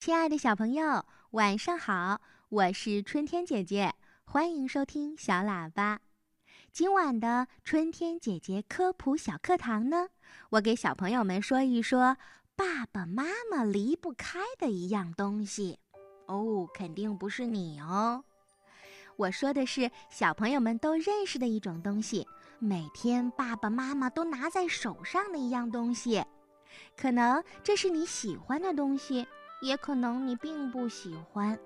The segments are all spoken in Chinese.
亲爱的小朋友，晚上好！我是春天姐姐，欢迎收听小喇叭。今晚的春天姐姐科普小课堂呢，我给小朋友们说一说爸爸妈妈离不开的一样东西。哦，肯定不是你哦。我说的是小朋友们都认识的一种东西，每天爸爸妈妈都拿在手上的一样东西。可能这是你喜欢的东西，也可能你并不喜欢。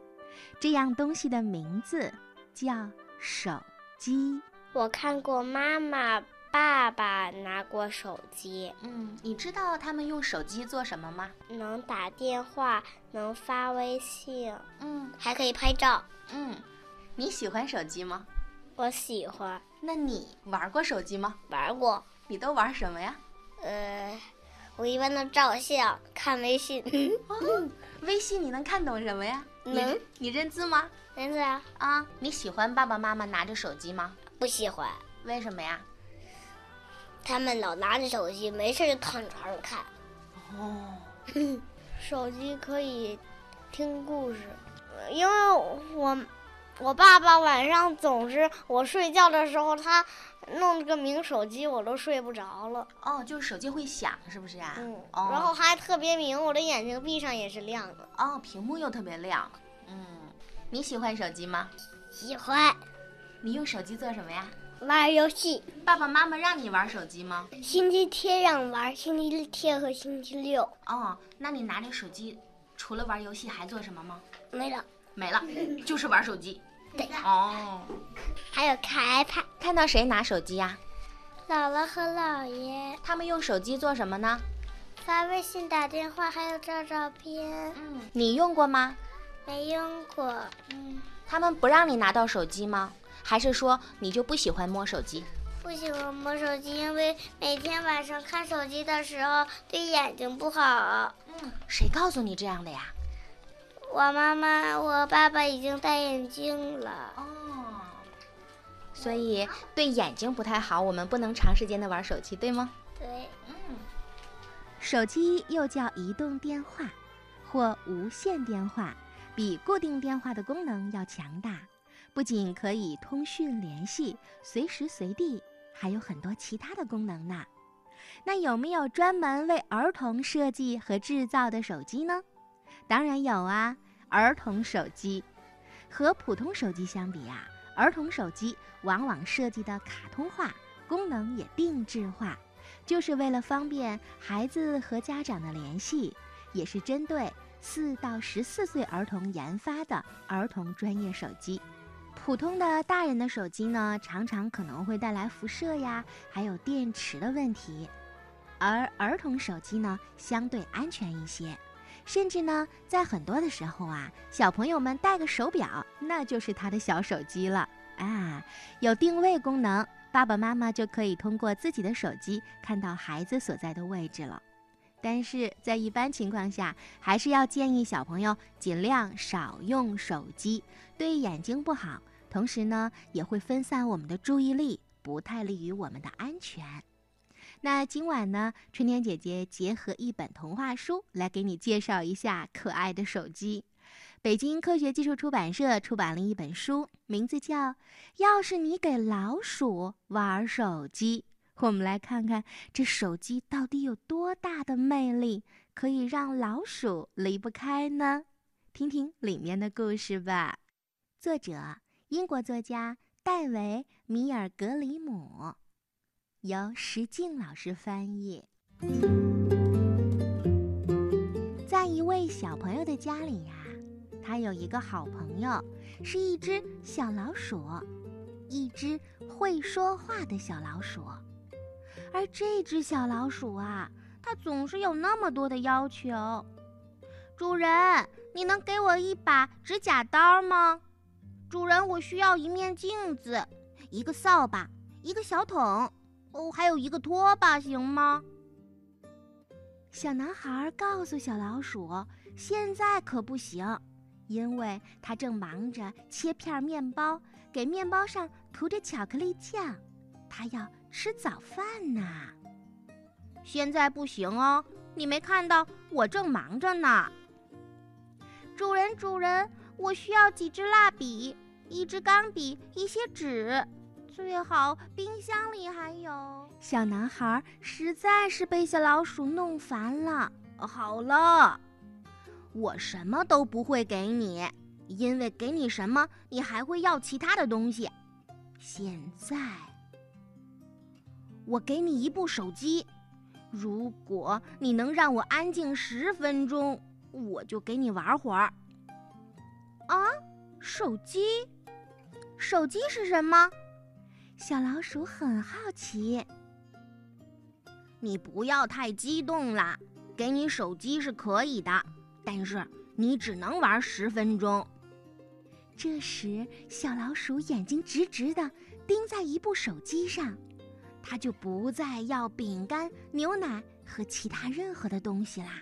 这样东西的名字叫手机。我看过妈妈、爸爸拿过手机。嗯，你知道他们用手机做什么吗？能打电话，能发微信，嗯还可以拍照。嗯，你喜欢手机吗？我喜欢那你玩过手机吗？玩过。你都玩什么呀？呃，我一般都照相、看微信。哦，微信你能看懂什么呀？你能你认字吗？认字啊？啊，你喜欢爸爸妈妈拿着手机吗？不喜欢。为什么呀？他们老拿着手机，没事就躺床上看。哦，手机可以听故事，因为我我爸爸晚上总是我睡觉的时候，他弄了个明手机，我都睡不着了。哦，就是手机会响，是不是啊？嗯，哦、然后还特别明，我的眼睛闭上也是亮的。哦，屏幕又特别亮。嗯，你喜欢手机吗？喜欢你用手机做什么呀？玩游戏，爸爸妈妈让你玩手机吗？星期天让玩，星期天和星期六哦，那你拿着手机，除了玩游戏还做什么吗？没了。没了，就是玩手机。对，哦，还有看 iPad。看到谁拿手机呀、姥姥和姥爷他们用手机做什么呢？发微信、打电话，还有照照片。嗯，你用过吗？没用过。嗯。他们不让你拿到手机吗？还是说你就不喜欢摸手机？不喜欢摸手机，因为每天晚上看手机的时候对眼睛不好。嗯，谁告诉你这样的呀？我妈妈、我爸爸已经戴眼镜了。哦，所以对眼睛不太好，我们不能长时间的玩手机，对吗？对，嗯。手机又叫移动电话或无线电话，比固定电话的功能要强大。不仅可以通讯联系，随时随地，还有很多其他的功能呢。那有没有专门为儿童设计和制造的手机呢？当然有啊，儿童手机。和普通手机相比啊，儿童手机往往设计的卡通化，功能也定制化，就是为了方便孩子和家长的联系，也是针对四到十四岁儿童研发的儿童专业手机。普通的大人的手机呢，常常可能会带来辐射呀，还有电池的问题，而儿童手机呢，相对安全一些，甚至呢，在很多的时候啊，小朋友们戴个手表，那就是他的小手机了啊，有定位功能，爸爸妈妈就可以通过自己的手机看到孩子所在的位置了。但是在一般情况下，还是要建议小朋友尽量少用手机，对眼睛不好。同时呢，也会分散我们的注意力，不太利于我们的安全。那今晚呢，春天姐姐结合一本童话书来给你介绍一下可爱的手机。北京科学技术出版社出版了一本书，名字叫《要是你给老鼠玩手机》。我们来看看这手机到底有多大的魅力，可以让老鼠离不开呢？听听里面的故事吧。作者。英国作家戴维·米尔格里姆，由石静老师翻译。在一位小朋友的家里呀，他有一个好朋友，是一只小老鼠，一只会说话的小老鼠。而这只小老鼠啊，它总是有那么多的要求。主人，你能给我一把指甲刀吗？主人，我需要一面镜子，一个扫把，一个小桶，哦，还有一个拖把，行吗？小男孩告诉小老鼠：“现在可不行，因为他正忙着切片面包，给面包上涂着巧克力酱，他要吃早饭呢。”现在不行哦，你没看到我正忙着呢。主人，主人，我需要几支蜡笔，一支钢笔，一些纸，最好冰箱里还有。小男孩实在是被小老鼠弄烦了。好了，我什么都不会给你，因为给你什么，你还会要其他的东西。现在，我给你一部手机，如果你能让我安静十分钟，我就给你玩会儿。啊，手机？手机是什么？小老鼠很好奇。你不要太激动啦，给你手机是可以的，但是你只能玩十分钟。这时，小老鼠眼睛直直的盯在一部手机上，它就不再要饼干、牛奶和其他任何的东西啦。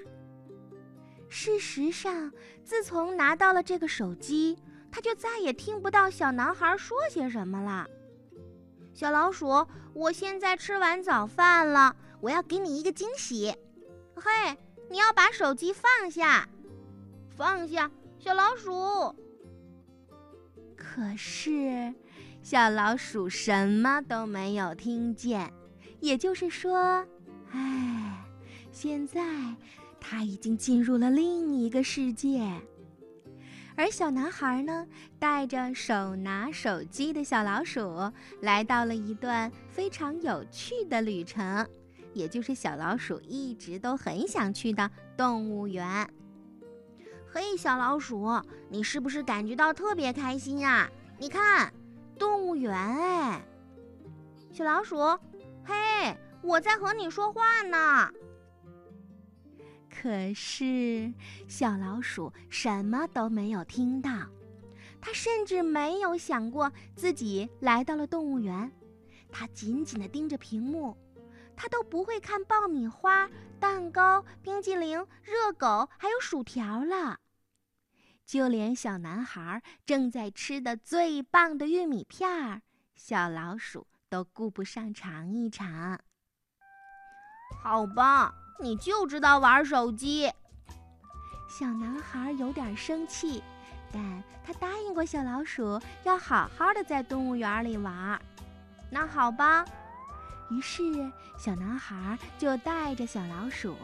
事实上，自从拿到了这个手机，它就再也听不到小男孩说些什么了。小老鼠，我现在吃完早饭了。我要给你一个惊喜，嘿，你要把手机放下，放下，小老鼠。可是，小老鼠什么都没有听见，也就是说，唉，现在它已经进入了另一个世界。而小男孩呢，带着手拿手机的小老鼠，来到了一段非常有趣的旅程。也就是小老鼠一直都很想去的动物园。嘿，小老鼠，你是不是感觉到特别开心呀？你看，动物园哎！小老鼠，嘿，我在和你说话呢。可是小老鼠什么都没有听到，它甚至没有想过自己来到了动物园。它紧紧地盯着屏幕。它都不会看爆米花、蛋糕、冰激凌、热狗，还有薯条了。就连小男孩正在吃的最棒的玉米片儿，小老鼠都顾不上尝一尝。好吧，你就知道玩手机。小男孩有点生气，但他答应过小老鼠要好好的在动物园里玩。那好吧。于是，小男孩就带着小老鼠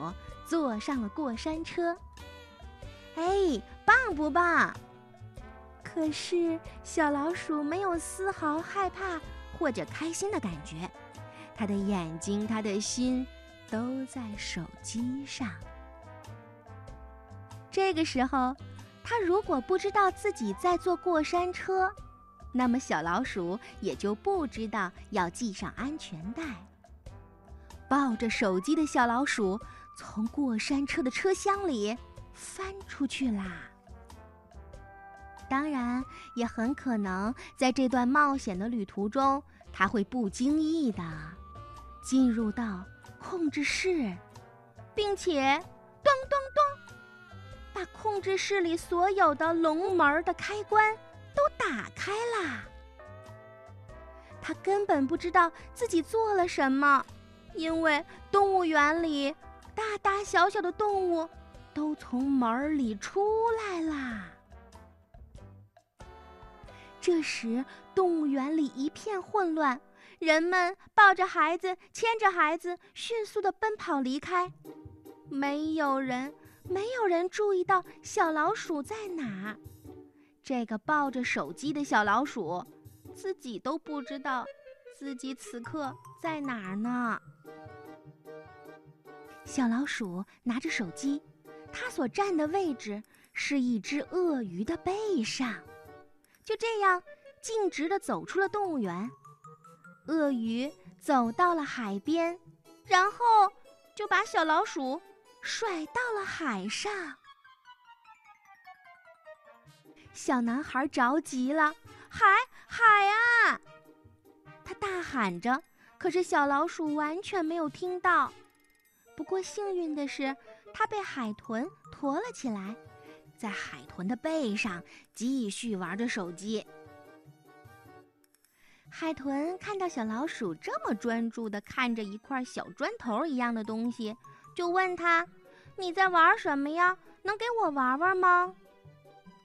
坐上了过山车。哎，棒不棒？可是小老鼠没有丝毫害怕或者开心的感觉，它的眼睛、它的心都在手机上。这个时候，他如果不知道自己在坐过山车，那么，小老鼠也就不知道要系上安全带。抱着手机的小老鼠从过山车的车厢里翻出去啦。当然，也很可能在这段冒险的旅途中，他会不经意的进入到控制室，并且咚咚咚，把控制室里所有的龙门的开关。都打开啦！他根本不知道自己做了什么，因为动物园里大大小小的动物都从门里出来啦。这时，动物园里一片混乱，人们抱着孩子，牵着孩子，迅速的奔跑离开。没有人，没有人注意到小老鼠在哪。这个抱着手机的小老鼠，自己都不知道自己此刻在哪儿呢。小老鼠拿着手机，它所站的位置是一只鳄鱼的背上，就这样径直地走出了动物园。鳄鱼走到了海边，然后就把小老鼠甩到了海上。小男孩着急了，海海啊！他大喊着，可是小老鼠完全没有听到。不过幸运的是，它被海豚驮了起来，在海豚的背上继续玩着手机。海豚看到小老鼠这么专注地看着一块小砖头一样的东西，就问他：“你在玩什么呀？能给我玩玩吗？”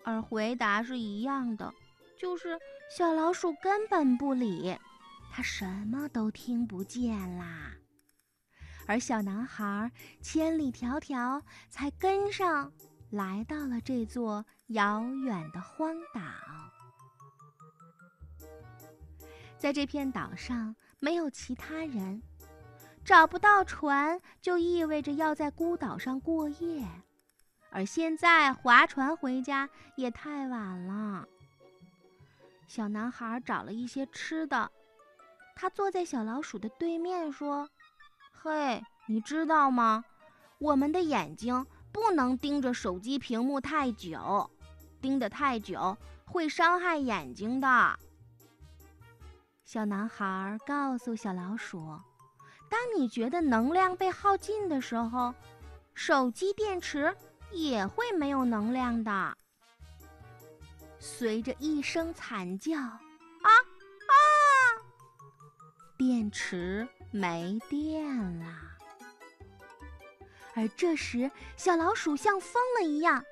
而回答是一样的，就是小老鼠根本不理，它什么都听不见啦。而小男孩千里迢迢才跟上来到了这座遥远的荒岛，在这片岛上没有其他人，找不到船就意味着要在孤岛上过夜。而现在划船回家也太晚了。小男孩找了一些吃的，他坐在小老鼠的对面说：“嘿，你知道吗？我们的眼睛不能盯着手机屏幕太久，盯得太久会伤害眼睛的。”小男孩告诉小老鼠：“当你觉得能量被耗尽的时候，手机电池。”也会没有能量的。随着一声惨叫，啊啊！电池没电了。而这时，小老鼠像疯了一样：“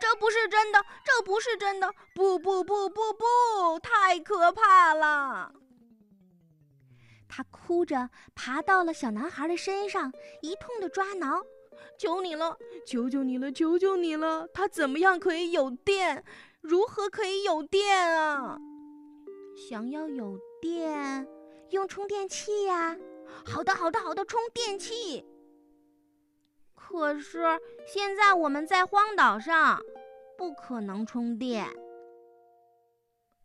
这不是真的，这不是真的！不不不不不，太可怕了！”他哭着爬到了小男孩的身上，一通的抓挠。求你了，求求你了，求求你了！他怎么样可以有电？如何可以有电啊？想要有电，用充电器呀！好的，好的，好的，充电器。可是现在我们在荒岛上，不可能充电。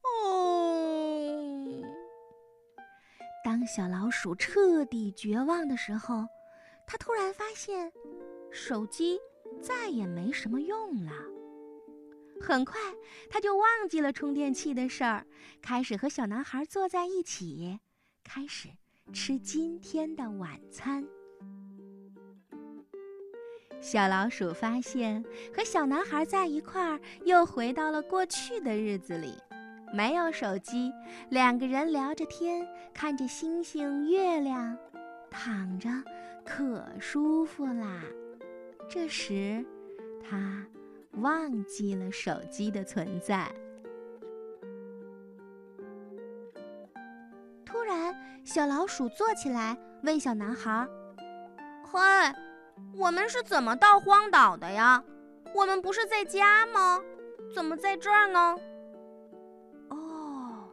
哦，当小老鼠彻底绝望的时候，它突然发现。手机再也没什么用了。很快，他就忘记了充电器的事儿，开始和小男孩坐在一起，开始吃今天的晚餐。小老鼠发现，和小男孩在一块儿，又回到了过去的日子里，没有手机，两个人聊着天，看着星星、月亮，躺着，可舒服啦。这时，他忘记了手机的存在。突然，小老鼠坐起来，问小男孩：“嗨，我们是怎么到荒岛的呀？我们不是在家吗？怎么在这儿呢？”哦，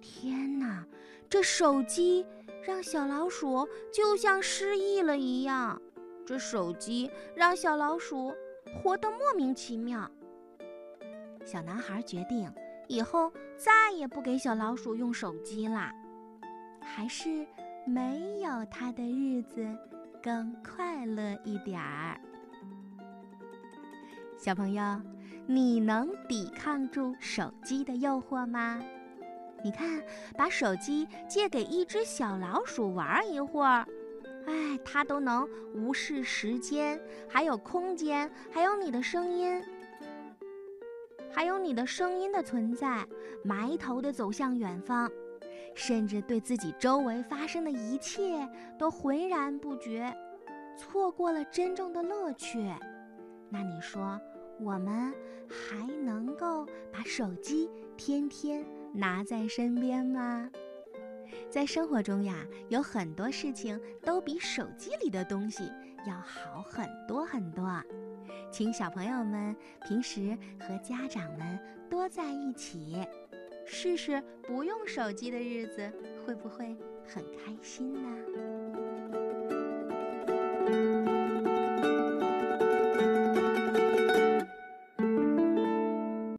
天哪！这手机让小老鼠就像失忆了一样。这手机让小老鼠活得莫名其妙。小男孩决定以后再也不给小老鼠用手机啦。还是没有他的日子更快乐一点儿。小朋友，你能抵抗住手机的诱惑吗？你看，把手机借给一只小老鼠玩一会儿。哎，它都能无视时间，还有空间，还有你的声音，还有你的声音的存在，埋头的走向远方，甚至对自己周围发生的一切都浑然不觉，错过了真正的乐趣。那你说，我们还能够把手机天天拿在身边吗？在生活中呀，有很多事情都比手机里的东西要好很多很多。请小朋友们平时和家长们多在一起，试试不用手机的日子会不会很开心呢？